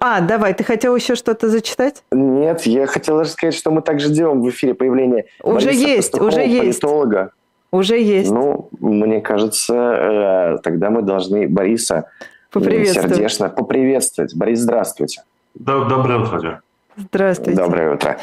А, давай, ты хотел еще что-то зачитать? Нет, я хотел сказать, что мы также делаем в эфире появление уже Бориса есть, Пастухова, уже есть. политолога. Уже есть. Ну, мне кажется, э, тогда мы должны Бориса поприветствовать. сердечно поприветствовать. Борис, здравствуйте. Доброе утро. Здравствуйте. Доброе утро.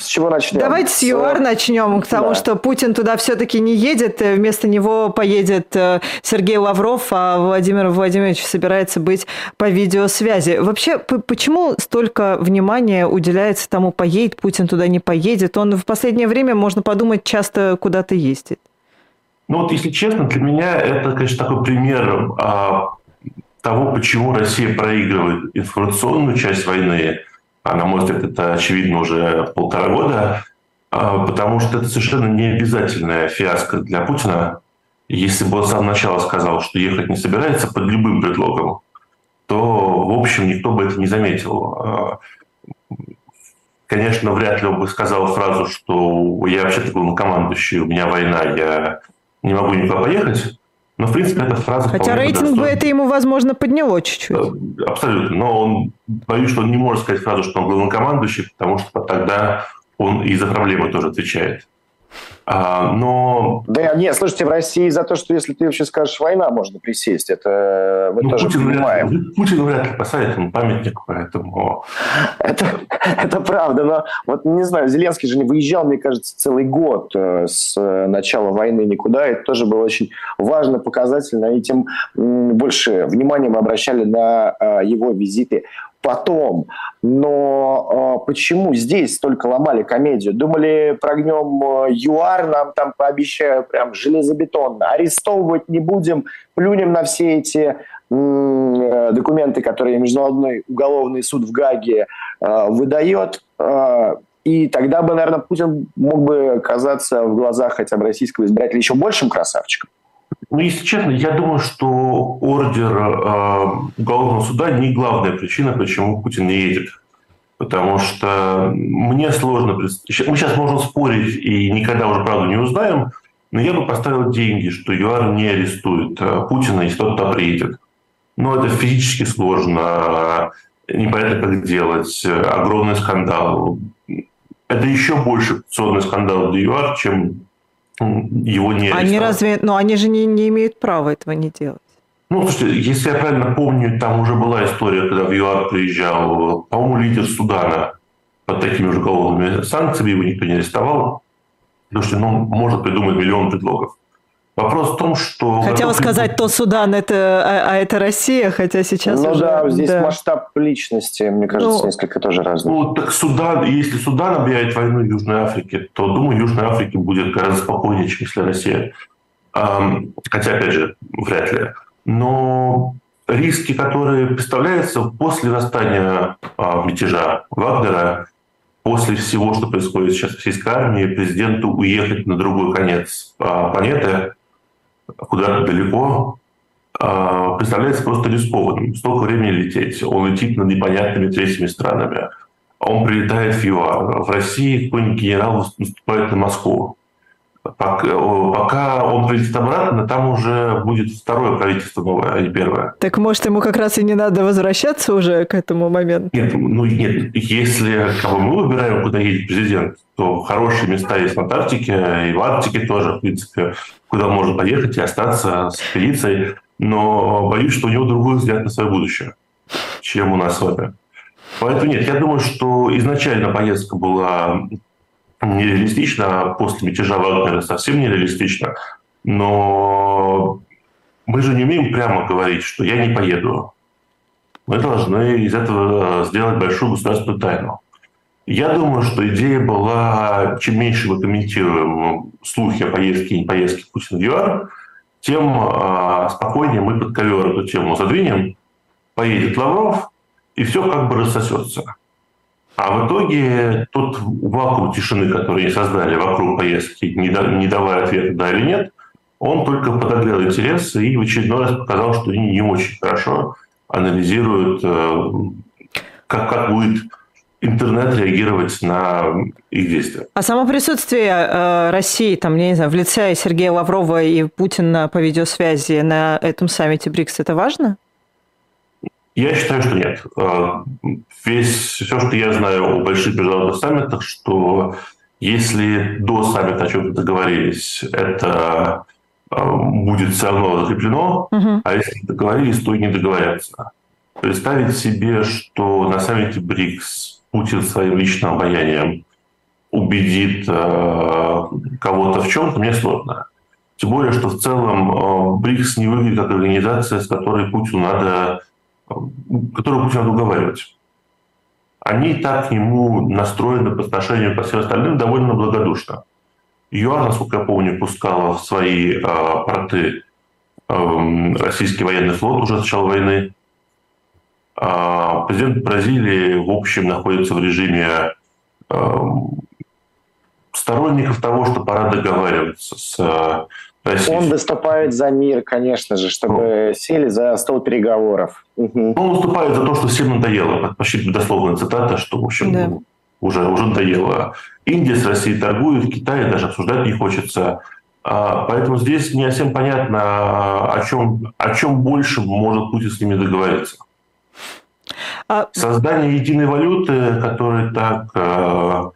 С чего начнем? Давайте с ЮАР начнем, к тому, да. что Путин туда все-таки не едет, вместо него поедет э, Сергей Лавров, а Владимир Владимирович собирается быть по видеосвязи. Вообще, почему столько внимания уделяется тому, поедет Путин туда, не поедет? Он в последнее время, можно подумать, часто куда-то ездит. Ну вот, если честно, для меня это, конечно, такой пример а, того, почему Россия проигрывает информационную часть войны – на мой взгляд, это очевидно уже полтора года, а, потому что это совершенно не обязательная фиаско для Путина. Если бы он с самого начала сказал, что ехать не собирается под любым предлогом, то, в общем, никто бы это не заметил. А, конечно, вряд ли он бы сказал фразу, что я вообще-то главнокомандующий, у меня война, я не могу никуда поехать. Но, в принципе, эта фраза... Хотя рейтинг бы это ему, возможно, подняло чуть-чуть. Э, абсолютно. Но он, боюсь, что он не может сказать фразу, что он главнокомандующий, потому что тогда он и за проблемы тоже отвечает. А, но... Да нет, слушайте, в России за то, что если ты вообще скажешь «война», можно присесть. Это мы ну, тоже Путин понимаем. Вряд, Путин вряд ли поставит ему памятник, поэтому... Это, это правда, но вот не знаю, Зеленский же не выезжал, мне кажется, целый год э, с начала войны никуда. Это тоже было очень важно, показательно, и тем больше внимания мы обращали на э, его визиты потом. Но э, почему здесь столько ломали комедию? Думали, прогнем э, ЮАР, нам там пообещают прям железобетонно. Арестовывать не будем, плюнем на все эти э, документы, которые Международный уголовный суд в Гаге э, выдает. Э, и тогда бы, наверное, Путин мог бы казаться в глазах хотя бы российского избирателя еще большим красавчиком. Ну, если честно, я думаю, что ордер э, уголовного суда не главная причина, почему Путин не едет. Потому что мне сложно... Мы сейчас можем спорить и никогда уже правду не узнаем, но я бы поставил деньги, что ЮАР не арестует э, Путина, если тот туда приедет. Но это физически сложно, непонятно, как делать, огромный скандал. Это еще больше коррупционный скандал для ЮАР, чем его не Они разве... Но они же не, не имеют права этого не делать. Ну, слушайте, если я правильно помню, там уже была история, когда в ЮАР приезжал, по-моему, лидер Судана под такими же уголовными санкциями, его никто не арестовал. Что ну, может придумать миллион предлогов. Вопрос в том, что... Хотела сказать, то Судан, это, а, а это Россия, хотя сейчас Ну уже, да, здесь да. масштаб личности, мне кажется, ну, несколько тоже разный. Ну, так Судан, если Судан объявит войну Южной Африке, то, думаю, Южной Африке будет гораздо спокойнее, чем если Россия. Хотя, опять же, вряд ли. Но риски, которые представляются после восстания а, мятежа Вагнера, после всего, что происходит сейчас в российской армии, президенту уехать на другой конец а, планеты – куда-то далеко, а, представляется просто рискованным. Столько времени лететь. Он летит над непонятными третьими странами. Он прилетает в ЮАР. В России какой-нибудь генерал наступает на Москву. Пока он прилетит обратно, там уже будет второе правительство новое, а не первое. Так может ему как раз и не надо возвращаться уже к этому моменту? Нет, ну нет, если как бы, мы выбираем, куда едет президент, то хорошие места есть в Антарктике, и в Арктике тоже, в принципе, куда можно поехать и остаться с экспедицией. Но боюсь, что у него другой взгляд на свое будущее, чем у нас с вами. Поэтому нет, я думаю, что изначально поездка была нереалистично, а после мятежа Вагнера совсем нереалистично. Но мы же не умеем прямо говорить, что я не поеду. Мы должны из этого сделать большую государственную тайну. Я думаю, что идея была, чем меньше мы комментируем слухи о поездке и не поездке Путина в ЮАР, тем э, спокойнее мы под ковер эту тему задвинем, поедет Лавров, и все как бы рассосется. А в итоге тот вакуум тишины, который они создали вокруг поездки, не, да, не давая ответа да или нет, он только подогрел интерес и в очередной раз показал, что они не очень хорошо анализируют, э, как, как будет интернет реагировать на их действия. А само присутствие э, России, там, я не знаю, в лице Сергея Лаврова и Путина по видеосвязи на этом саммите БРИКС, это важно? Я считаю, что нет. Э, весь, все, что я знаю о больших международных саммитах, что если до саммита о чем-то договорились, это будет все равно закреплено, угу. а если договорились, то и не договорятся. Представить себе, что на саммите БРИКС Путин своим личным обаянием убедит э, кого-то в чем-то, мне сложно. Тем более, что в целом э, БРИКС не выглядит как организация, с которой Путину надо, которую Путину надо уговаривать. Они так к нему настроены по отношению ко всем остальным довольно благодушно. ЮАР, насколько я помню, пускала в свои э, порты э, российский военный флот уже с начала войны. Э, президент Бразилии, в общем, находится в режиме э, сторонников того, что пора договариваться с Россией. Он выступает за мир, конечно же, чтобы ну. сели за стол переговоров. Угу. Он выступает за то, что всем надоело. Почти дословная цитата, что, в общем, да. уже, уже надоело. Индия с Россией торгует, Китай даже обсуждать не хочется. А, поэтому здесь не совсем понятно, о чем, о чем больше может Путин с ними договориться. А... Создание единой валюты, которая так э,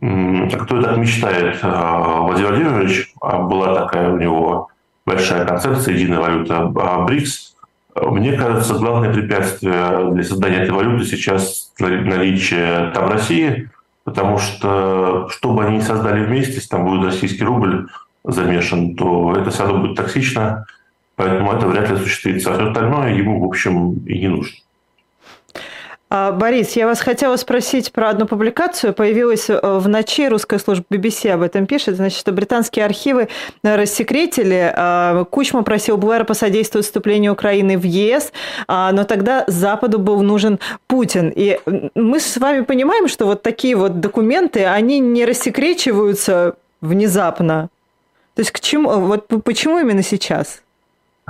кто так мечтает а, Владимир Владимирович, а была такая у него большая концепция единая валюта а БРИКС, мне кажется, главное препятствие для создания этой валюты сейчас наличие там России, потому что, что бы они ни создали вместе, если там будет российский рубль замешан, то это все равно будет токсично, поэтому это вряд ли осуществится. А все остальное ему, в общем, и не нужно. А, Борис, я вас хотела спросить про одну публикацию. Появилась э, в ночи, русская служба BBC об этом пишет. Значит, что британские архивы рассекретили. А, Кучма просил Блэра посодействовать вступлению Украины в ЕС, а, но тогда Западу был нужен Путин. И мы с вами понимаем, что вот такие вот документы, они не рассекречиваются внезапно. То есть к чему, вот почему именно сейчас?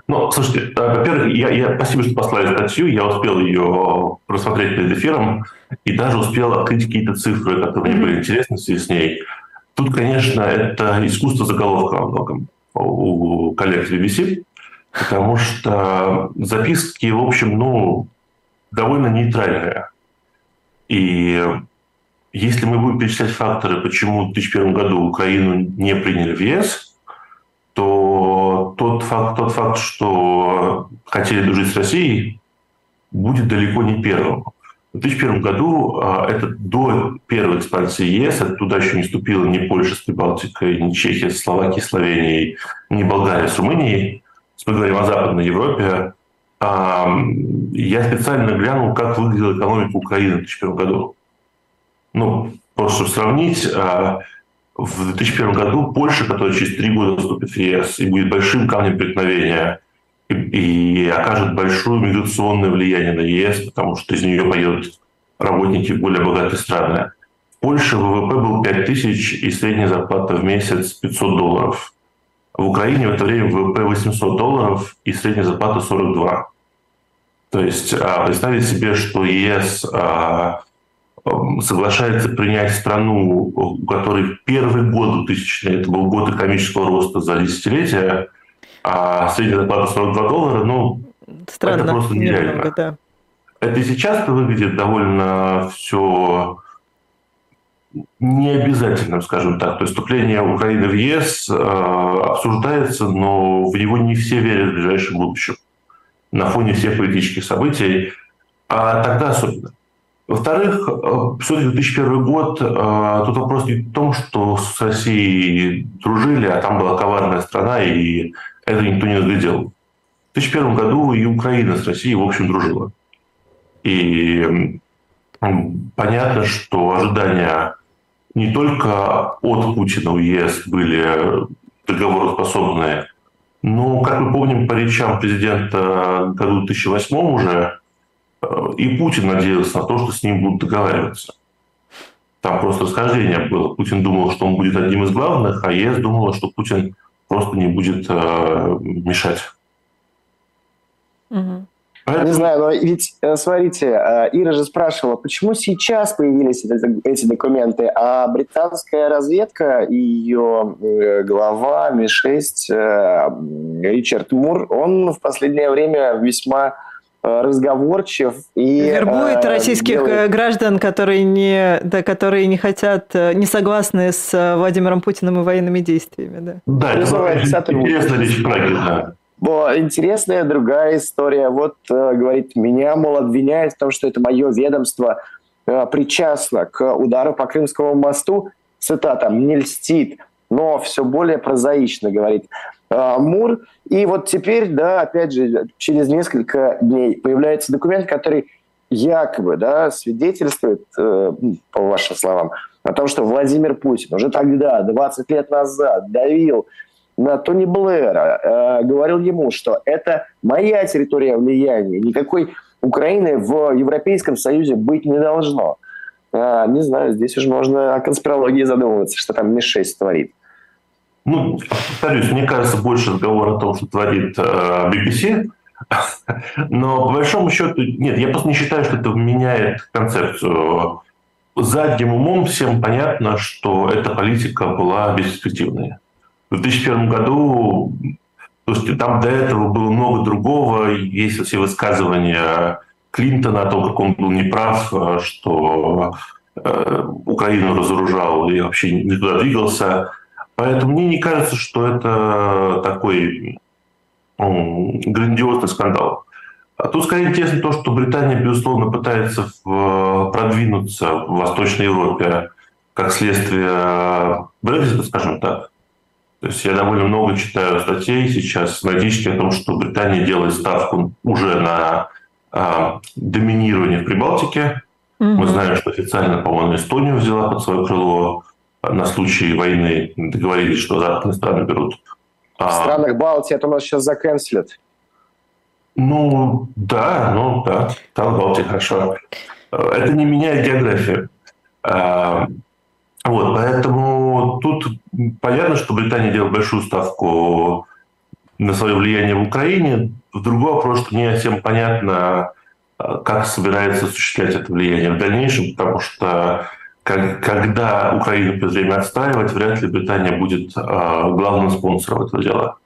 Ну, слушайте, э, во-первых, я, я, спасибо, что послали статью, я успел ее просмотреть перед эфиром и даже успел открыть какие-то цифры, которые мне были интересны в связи с ней. Тут, конечно, это искусство заголовка во многом у коллег BBC, потому что записки, в общем, ну, довольно нейтральные. И если мы будем перечислять факторы, почему в 2001 году Украину не приняли в ЕС – тот факт, тот факт, что хотели дружить с Россией, будет далеко не первым. В 2001 году, а, это до первой экспансии ЕС, туда еще не вступила ни Польша с Прибалтикой, ни Чехия с Словакией, Словенией, ни Болгария с Румынией. Мы говорим о Западной Европе. А, я специально глянул, как выглядела экономика Украины в 2001 году. Ну, просто сравнить, а, в 2001 году Польша, которая через три года вступит в ЕС и будет большим камнем преткновения и, и окажет большое миграционное влияние на ЕС, потому что из нее поедут работники в более богатые страны. В Польше ВВП был 5 тысяч и средняя зарплата в месяц 500 долларов. В Украине в это время ВВП 800 долларов и средняя зарплата 42. То есть а, представить себе, что ЕС а, соглашается принять страну, у которой первый год 2000 это был год экономического роста за десятилетие, а средняя зарплата 42 доллара, ну, Странно, это просто нереально. Немного, да. Это сейчас выглядит довольно все необязательным, скажем так. То есть вступление Украины в ЕС э, обсуждается, но в него не все верят в ближайшем будущем на фоне всех политических событий, а тогда особенно. Во-вторых, э, все-таки 2001 год, э, тут вопрос не в том, что с Россией дружили, а там была коварная страна, и это никто не наглядел. В 2001 году и Украина с Россией, в общем, дружила. И понятно, что ожидания не только от Путина у ЕС были договороспособные, но, как мы помним по речам президента в году 2008 уже, и Путин надеялся на то, что с ним будут договариваться. Там просто расхождение было. Путин думал, что он будет одним из главных, а ЕС думала, что Путин просто не будет э, мешать. Угу. Поэтому... Не знаю, но ведь, э, смотрите, э, Ира же спрашивала, почему сейчас появились эти документы, а британская разведка и ее э, глава Ми-6 Ричард Мур, он в последнее время весьма разговорчив и вербует э, российских делает... Э, граждан, которые не, да, которые не хотят, не согласны с Владимиром Путиным и военными действиями, да. Да, это интересная речь Праги, да. Интересная другая история. Вот говорит, меня, мол, обвиняют в том, что это мое ведомство причастно к удару по Крымскому мосту. Цитата, «мне льстит, но все более прозаично», говорит Э, Мур. И вот теперь, да, опять же, через несколько дней появляется документ, который якобы да, свидетельствует, э, по вашим словам, о том, что Владимир Путин уже тогда, 20 лет назад, давил на Тони Блэра, э, говорил ему, что это моя территория влияния, никакой Украины в Европейском Союзе быть не должно. А, не знаю, здесь уже можно о конспирологии задумываться, что там Ми-6 творит. Ну, повторюсь, мне кажется, больше разговор о том, что творит э, BBC, но по большому счету, нет, я просто не считаю, что это меняет концепцию. Задним умом всем понятно, что эта политика была бесперспективной. В 2001 году, то есть там до этого было много другого, есть все высказывания Клинтона о том, как он был неправ, что э, Украину разоружал и вообще не двигался. Поэтому мне не кажется, что это такой грандиозный скандал. А тут скорее интересно то, что Британия, безусловно, пытается продвинуться в Восточной Европе как следствие Брексита, скажем так. То есть я довольно много читаю статей сейчас аналитически о том, что Британия делает ставку уже на а, доминирование в Прибалтике. Mm-hmm. Мы знаем, что официально, по-моему, Эстонию взяла под свое крыло на случай войны договорились, что западные страны берут. В а, странах Балтии это у нас сейчас заканцелят. Ну, да, ну да, там Балтия хорошо. Это не меняет географию. А, вот, поэтому тут понятно, что Британия делает большую ставку на свое влияние в Украине. Другой вопрос, что не совсем понятно, как собирается осуществлять это влияние в дальнейшем, потому что как, когда Украину придет время отстаивать, вряд ли Британия будет э, главным спонсором этого дела.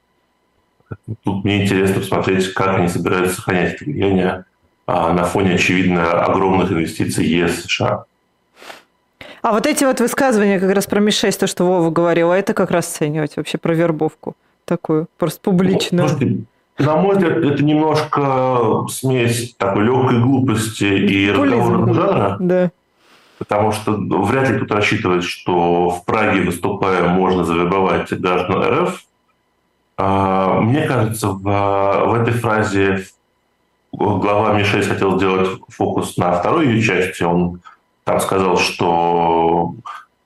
Тут мне интересно посмотреть, как они собираются сохранять это влияние э, на фоне, очевидно, огромных инвестиций ЕС США. А вот эти вот высказывания как раз про Ми-6, то, что Вова говорил, а это как раз оценивать вообще про вербовку такую, просто публичную? Ну, на мой взгляд, это немножко смесь такой легкой глупости и разговорного жанра. Да потому что вряд ли кто-то рассчитывает, что в Праге, выступая, можно завербовать граждан РФ. А, мне кажется, в, в этой фразе глава Ми-6 хотел сделать фокус на второй ее части. Он там сказал, что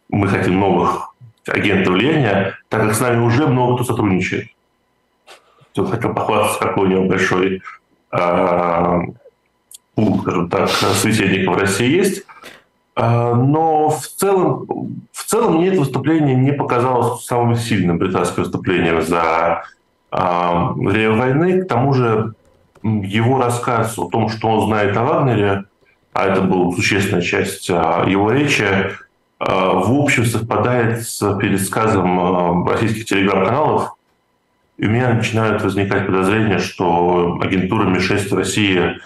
мы хотим новых агентов влияния, так как с нами уже много кто сотрудничает. Он хотел похвастаться, какой у него большой э, пул, скажем так, собеседников в России есть. А, но в целом, в целом мне это выступление не показалось самым сильным британским выступлением за а, время войны. К тому же его рассказ о том, что он знает о Вагнере, а это была существенная часть а, его речи, в общем совпадает с пересказом российских телеграм-каналов, и у меня начинают возникать подозрения, что агентура Ми-6 России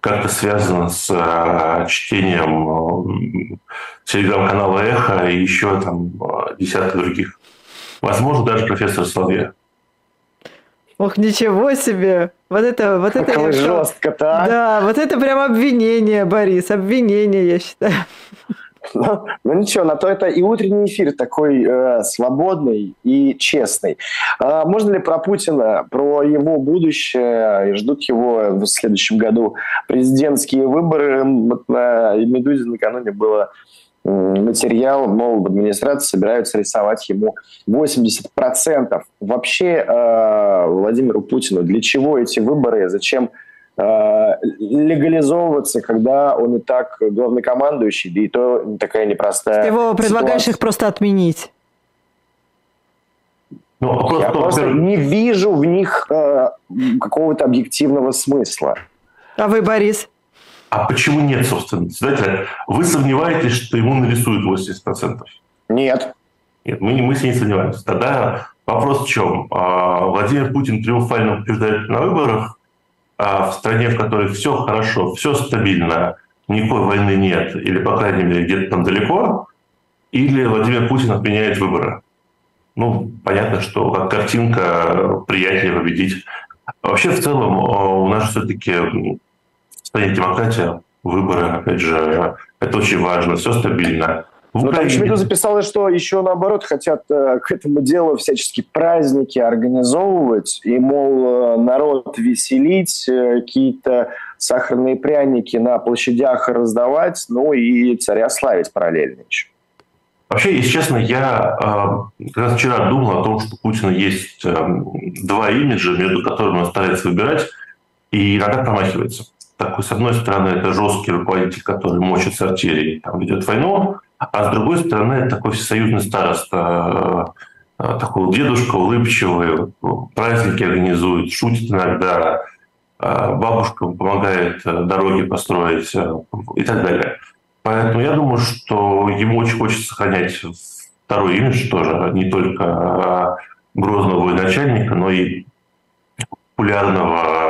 как-то связана с э, чтением э, телеграм-канала «Эхо» и еще там э, десятка других. Возможно, даже профессор Соловья. Ох, ничего себе! Вот это, вот это... Как жестко-то, а? Да, вот это прям обвинение, Борис, обвинение, я считаю. Ну, ну ничего, на то это и утренний эфир такой э, свободный и честный. А можно ли про Путина, про его будущее, ждут его в следующем году президентские выборы? Вот на «Медузе» накануне было материал, мол, в администрации собираются рисовать ему 80%. Вообще э, Владимиру Путину для чего эти выборы, зачем Э, легализовываться, когда он и так главнокомандующий, да и то такая непростая Ты его предлагаешь ситуация. их просто отменить? Ну, а просто, Я просто не вижу в них э, какого-то объективного смысла. А вы, Борис? А почему нет, собственно? Знаете, вы сомневаетесь, что ему нарисуют 80%? Нет. Нет, мы, мы с ней сомневаемся. Тогда вопрос в чем? А, Владимир Путин триумфально побеждает на выборах, в стране, в которой все хорошо, все стабильно, никакой войны нет, или, по крайней мере, где-то там далеко, или Владимир Путин отменяет выборы. Ну, понятно, что как картинка приятнее победить. Вообще, в целом, у нас все-таки в стране демократия, выборы, опять же, это очень важно, все стабильно. В ну, там Шмидт записалось, что еще наоборот хотят э, к этому делу всячески праздники организовывать, и, мол, э, народ веселить, э, какие-то сахарные пряники на площадях раздавать, ну и царя славить параллельно еще. Вообще, если честно, я э, как раз вчера думал о том, что у Путина есть э, два имиджа, между которыми он старается выбирать, и иногда промахивается. Такой, с одной стороны, это жесткий руководитель, который мочит с артиллерии, там ведет войну, а с другой стороны, такой всесоюзный староста, э, такой дедушка улыбчивый, праздники организует, шутит иногда, э, бабушкам помогает э, дороги построить и так далее. Поэтому я думаю, что ему очень хочется сохранять второй имидж тоже, не только грозного военачальника, но и популярного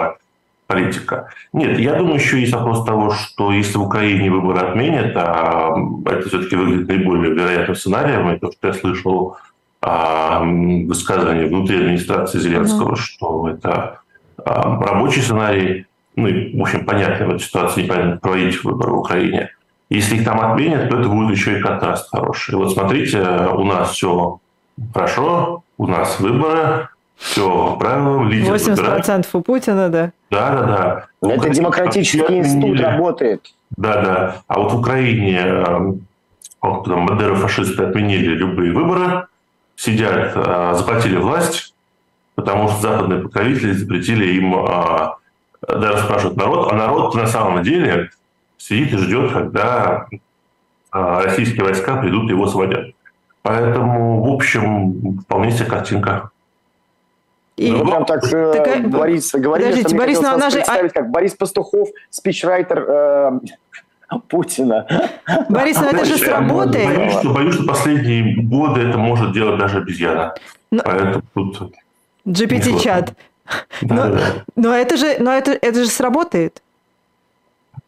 политика. Нет, я думаю, еще есть вопрос того, что если в Украине выборы отменят, а это все-таки выглядит наиболее вероятным сценарием, и то, что я слышал а, высказывание внутри администрации Зеленского, mm-hmm. что это а, рабочий сценарий, ну и, в общем, понятно в этой ситуации, непонятно проводить выборы в Украине. Если их там отменят, то это будет еще и контраст хороший. Вот смотрите, у нас все хорошо, у нас выборы, все правильно, лидер 80% выбирает. у Путина, да? Да, да, да. Это Украине демократический институт работает. Да, да. А вот в Украине эм, вот, там, фашисты отменили любые выборы, сидят, э, захватили власть, потому что западные покровители запретили им э, даже спрашивать народ, а народ на самом деле сидит и ждет, когда э, российские войска придут и его освободят. Поэтому, в общем, вполне себе картинка. И... Ну, прям так, э, так Борис говорили, Подождите, что Борис, мне она же... представить, как Борис Пастухов, спичрайтер э, Путина. Борис, ну это же сработает. Боюсь что, боюсь, что последние годы это может делать даже обезьяна. Но... Поэтому тут... GPT-чат. Да, но, да. но это же, но это, это же сработает.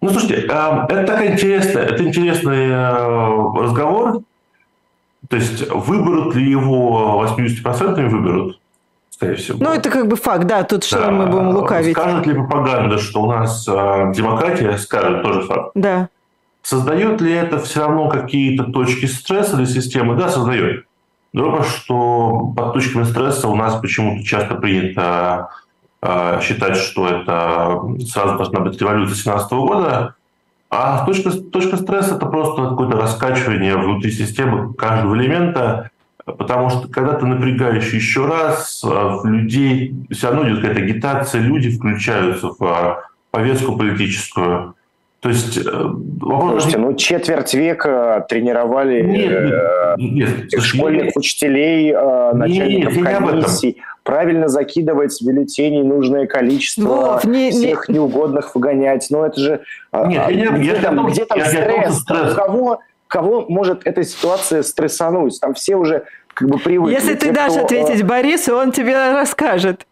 Ну, слушайте, э, это такая интересная, это интересный э, разговор. То есть выберут ли его 80% выберут? Скорее всего. Ну, это как бы факт, да, тут что да. мы будем лукавить. Скажет ли пропаганда, что у нас э, демократия, скажет тоже факт. Да. Создает ли это все равно какие-то точки стресса для системы? Да, создает. Другое, что под точками стресса у нас почему-то часто принято э, считать, что это сразу должна быть революция 17 года, а точка, точка стресса – это просто какое-то раскачивание внутри системы каждого элемента, Потому что когда ты напрягаешь еще раз, а, людей все равно идет какая-то агитация, люди включаются в а, повестку политическую. То есть э, вопрос... Слушайте, ну четверть века тренировали нет, э, нет, нет, школьных нет, учителей, э, начальников нет, комиссий, правильно закидывать в бюллетени нужное количество, Вов, не, всех не... неугодных выгонять. Но это же... Нет, а, я, где, я, там, я, где там я, стресс? стресс? У кого кого может эта ситуация стрессануть? Там все уже как бы привыкли. Если ты дашь кто... ответить э, Борису, он тебе расскажет.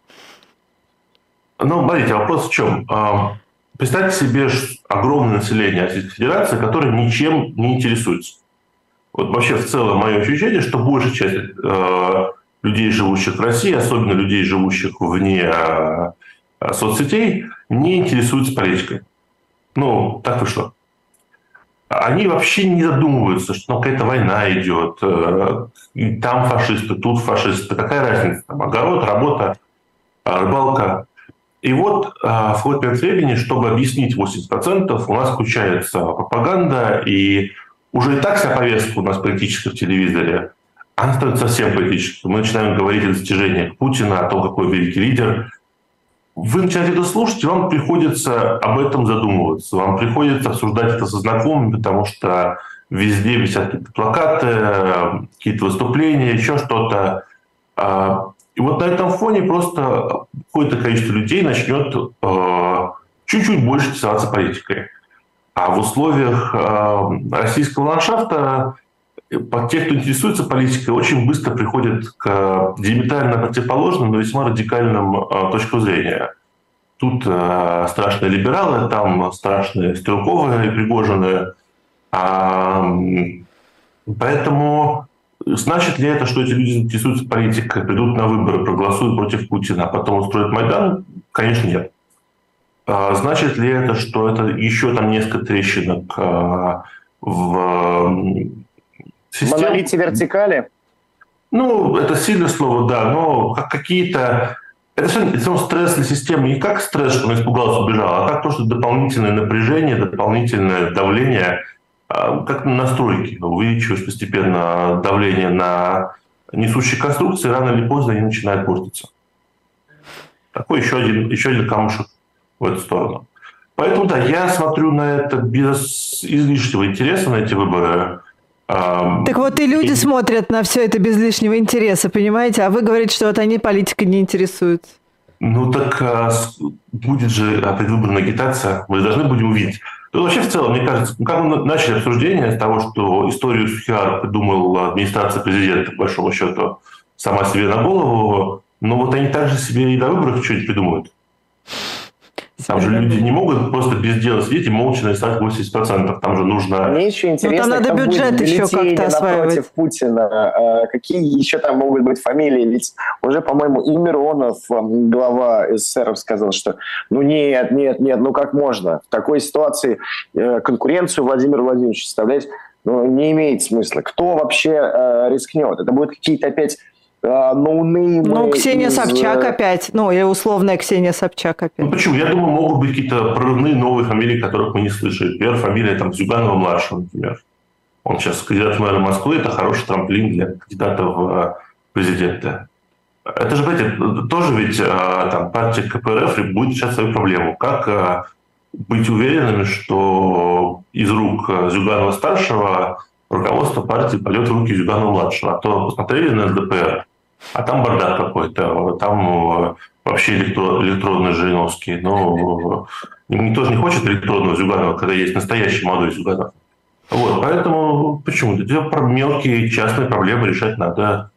Ну, смотрите, вопрос в чем? А, представьте себе огромное население Российской Федерации, которое ничем не интересуется. Вот вообще в целом мое ощущение, что большая часть э, людей, живущих в России, особенно людей, живущих вне э, соцсетей, не интересуются политикой. Ну, так вышло они вообще не задумываются, что ну, какая-то война идет, э, там фашисты, тут фашисты, какая разница, там огород, работа, э, рыбалка. И вот э, в ход времени, чтобы объяснить 80%, у нас включается пропаганда, и уже и так вся повестка у нас политическая в телевизоре, она становится совсем политической. Мы начинаем говорить о достижениях Путина, о том, какой великий лидер, вы начинаете это слушать, и вам приходится об этом задумываться. Вам приходится обсуждать это со знакомыми, потому что везде висят какие-то плакаты, какие-то выступления, еще что-то. А, и вот на этом фоне просто какое-то количество людей начнет а, чуть-чуть больше интересоваться политикой. А в условиях а, российского ландшафта те, кто интересуется политикой, очень быстро приходят к диаметрально противоположным, но весьма радикальным точкам зрения. тут э, страшные либералы, там страшные Стрелковые и Пригожины. А, поэтому значит ли это, что эти люди интересуются политикой, придут на выборы, проголосуют против Путина, а потом устроят Майдан? Конечно, нет. А, значит ли это, что это еще там несколько трещинок а, в системе? Монолите вертикали? Ну, это сильное слово, да, но какие-то... Это все, это стресс для системы. Не как стресс, что он испугался, убежал, а как то, что дополнительное напряжение, дополнительное давление, а, как на настройки. Увеличиваешь постепенно давление на несущие конструкции, рано или поздно они начинают портиться. Такой еще один, еще один камушек в эту сторону. Поэтому, да, я смотрю на это без излишнего интереса, на эти выборы. Так вот и люди и... смотрят на все это без лишнего интереса, понимаете? А вы говорите, что вот они политикой не интересуются. Ну так а, будет же предвыборная агитация, мы должны будем увидеть. Ну, вообще, в целом, мне кажется, ну, как мы начали обсуждение с того, что историю Сухиар придумала администрация президента, по большому счету, сама себе на голову, но вот они также себе и на выборах что-нибудь придумают. Там же люди не могут просто без дела сидеть и молча нарисовать 80%. Там же нужно... Мне еще интересно, ну, там надо бюджет еще как-то осваивать. Путина. А, какие еще там могут быть фамилии? Ведь уже, по-моему, и Миронов, глава СССР, сказал, что ну нет, нет, нет, ну как можно? В такой ситуации э, конкуренцию Владимиру Владимировичу составлять ну, не имеет смысла. Кто вообще э, рискнет? Это будут какие-то опять ноунеймы. Ну, Ксения из... Собчак опять, ну, или условная Ксения Собчак опять. Ну, почему? Я думаю, могут быть какие-то прорывные новые фамилии, которых мы не слышали. Первая фамилия, там, Зюганова-младшего, например. Он сейчас кандидат в мэра Москвы, это хороший трамплин для кандидата в э, президенты. Это же, знаете, тоже ведь э, там, партия КПРФ будет решать свою проблему. Как э, быть уверенными, что из рук Зюганова-старшего руководство партии пойдет в руки Зюганова-младшего. А то посмотрели на ЛДПР, а там бардак какой-то, там э, вообще электронный Жириновский. Но э, никто же не хочет электронного Зюганова, когда есть настоящий молодой Зюганов. Вот, поэтому почему? Это мелкие частные проблемы решать надо.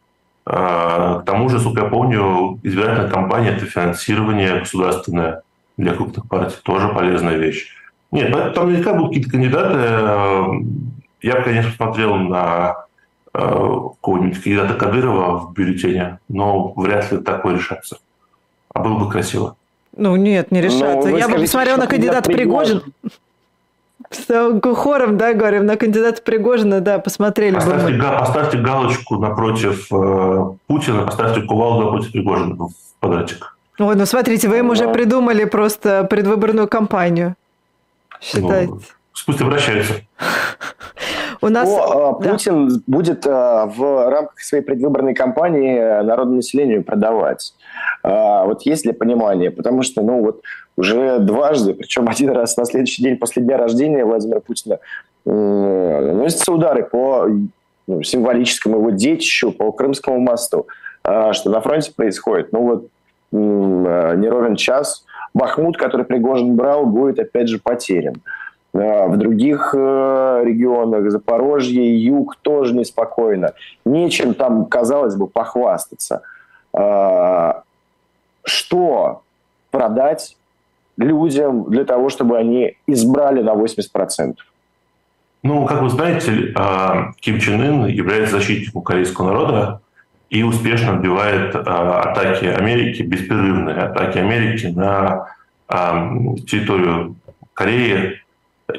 А, к тому же, сколько я помню, избирательная кампания – это финансирование государственное для крупных партий, тоже полезная вещь. Нет, там наверняка будут какие-то кандидаты, э, я бы, конечно, смотрел на какого-нибудь кандидата Кадырова в бюллетене, но вряд ли такое решаться. А было бы красиво. Ну нет, не решаться. Ну, Я бы посмотрел на кандидата Пригожин. Хором, да, говорим, на кандидата Пригожина, да, посмотрели поставьте, бы. Га- поставьте галочку напротив э, Путина, поставьте кувалду напротив Пригожина в квадратик. Ой, ну смотрите, вы им уже придумали просто предвыборную кампанию. Считайте. Ну, пусть обращаются. У нас... О, да. Путин будет э, в рамках своей предвыборной кампании народному населению продавать. А, вот есть ли понимание? Потому что, ну вот, уже дважды, причем один раз на следующий день после дня рождения Владимира Путина, наносятся удары по ну, символическому его детищу, по Крымскому мосту. А, что на фронте происходит? Ну вот, не ровен час. Бахмут, который Пригожин брал, будет опять же потерян. А, в других э, регионах, Запорожье, Юг тоже неспокойно. Нечем там, казалось бы, похвастаться. А, что продать людям для того, чтобы они избрали на 80%? Ну, как вы знаете, Ким Чен Ын является защитником корейского народа и успешно отбивает атаки Америки, беспрерывные атаки Америки на территорию Кореи,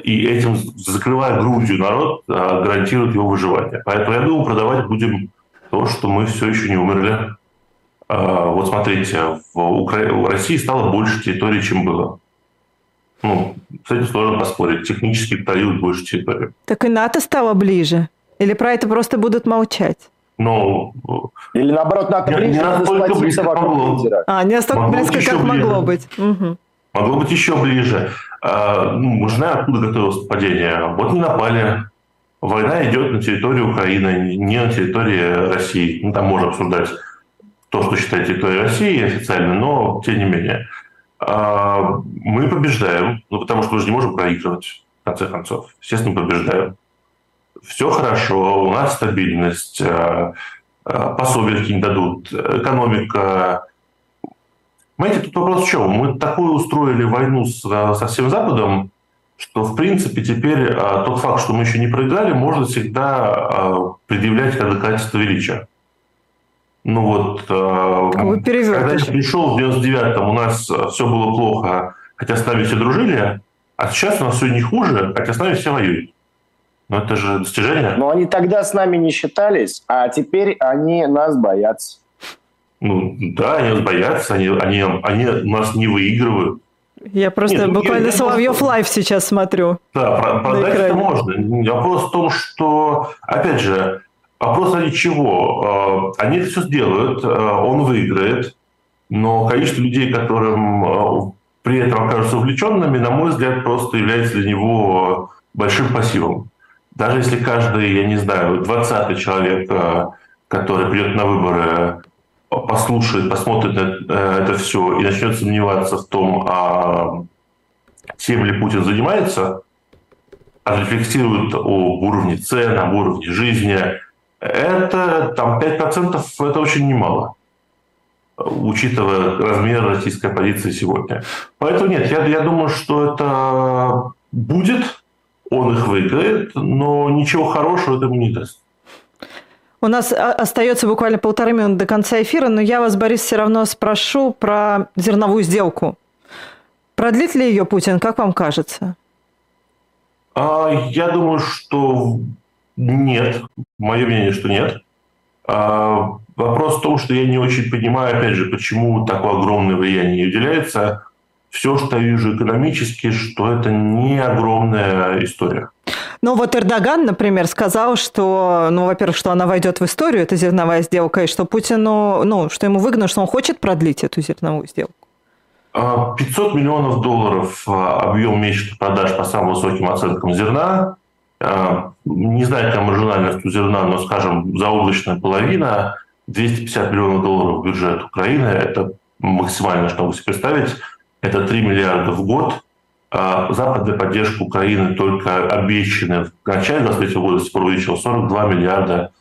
и этим, закрывая Грузию, народ а, гарантирует его выживание. Поэтому я думаю, продавать будем то, что мы все еще не умерли. А, вот смотрите, в, Укра... в России стало больше территории, чем было. Ну, с этим сложно поспорить. Технически пройдут больше территории. Так и НАТО стало ближе? Или про это просто будут молчать? Ну, Или наоборот, НАТО ближе, не настолько близко, как могло. А, не настолько могло близко, как ближе. могло быть. Угу. Могло быть еще ближе. А, ну, мы знаем, откуда готовилось нападение. Вот не напали. Война идет на территории Украины, не на территории России. Ну, там можно обсуждать то, что считает территорией России официально, но тем не менее. А, мы побеждаем, ну, потому что мы же не можем проигрывать, в конце концов. Естественно, побеждаем. Все хорошо, у нас стабильность, а, пособия какие-нибудь дадут, экономика Понимаете, тут вопрос в чем? Мы такую устроили войну с, со всем Западом, что, в принципе, теперь а, тот факт, что мы еще не проиграли, можно всегда а, предъявлять как доказательство величия. Ну вот, а, когда я пришел в 99-м, у нас все было плохо, хотя с нами все дружили, а сейчас у нас все не хуже, хотя с нами все воюют. Ну это же достижение. Но они тогда с нами не считались, а теперь они нас боятся. Ну да, они нас боятся, они, они, они нас не выигрывают. Я просто Нет, ну, буквально Соловьев Live сейчас смотрю. Да, продать это можно. Вопрос в том, что, опять же, вопрос ради чего? А, они это все сделают, а, он выиграет, но количество людей, которым а, при этом окажутся увлеченными, на мой взгляд, просто является для него большим пассивом. Даже если каждый, я не знаю, 20 человек, который придет на выборы, послушает, посмотрит э, это все и начнет сомневаться в том, а чем ли Путин занимается, рефлексирует об уровне цен, об уровне жизни, это там 5% это очень немало, учитывая размер российской позиции сегодня. Поэтому нет, я, я думаю, что это будет, он их выиграет, но ничего хорошего этому не даст. У нас а, остается буквально полторы минуты до конца эфира, но я вас, Борис, все равно спрошу про зерновую сделку. Продлит ли ее Путин, как вам кажется? А, я думаю, что нет. Мое мнение, что нет. А, вопрос в том, что я не очень понимаю, опять же, почему такое огромное влияние уделяется. Все, что я вижу экономически, что это не огромная история. Ну вот Эрдоган, например, сказал, что, ну, во-первых, что она войдет в историю, эта зерновая сделка, и что Путину, ну, что ему выгодно, что он хочет продлить эту зерновую сделку. 500 а, миллионов долларов а, объем месячных продаж по самым высоким оценкам зерна. А, не знаю, какая маржинальность у зерна, но, скажем, заоблачная половина, 250 миллионов долларов бюджет Украины, это максимально, что могу себе представить, это 3 миллиарда в год. А, западная поддержка Украины только обещанная в начале 23 года скоро увеличила 42 миллиарда.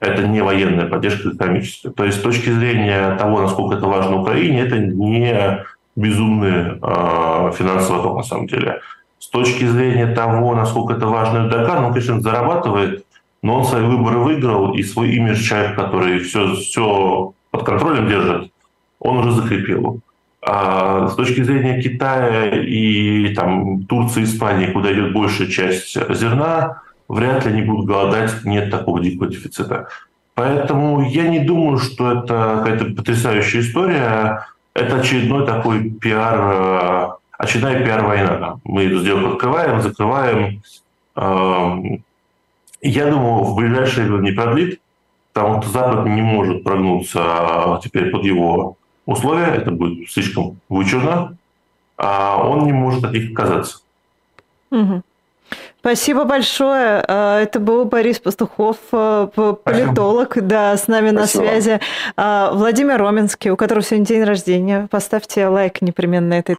Это не военная поддержка экономическая. То есть с точки зрения того, насколько это важно Украине, это не безумный э, финансовый ток на самом деле. С точки зрения того, насколько это важно Эрдоган, он, конечно, зарабатывает, но он свои выборы выиграл, и свой имидж человек, который все, все под контролем держит, он уже закрепил. А с точки зрения Китая и там, Турции, Испании, куда идет большая часть зерна, вряд ли они будут голодать, нет такого дикого дефицита. Поэтому я не думаю, что это какая-то потрясающая история. Это очередной такой пиар, э, очередная пиар-война. Мы эту сделку открываем, закрываем. Эм, я думаю, в ближайшее время не продлит, потому что Запад не может прогнуться а, теперь под его условия, это будет слишком вычурно, а он не может от них отказаться. Угу. Спасибо большое. А, это был Борис Пастухов, а, политолог, Спасибо. да, с нами Спасибо. на связи. А, Владимир Роменский, у которого сегодня день рождения. Поставьте лайк непременно этой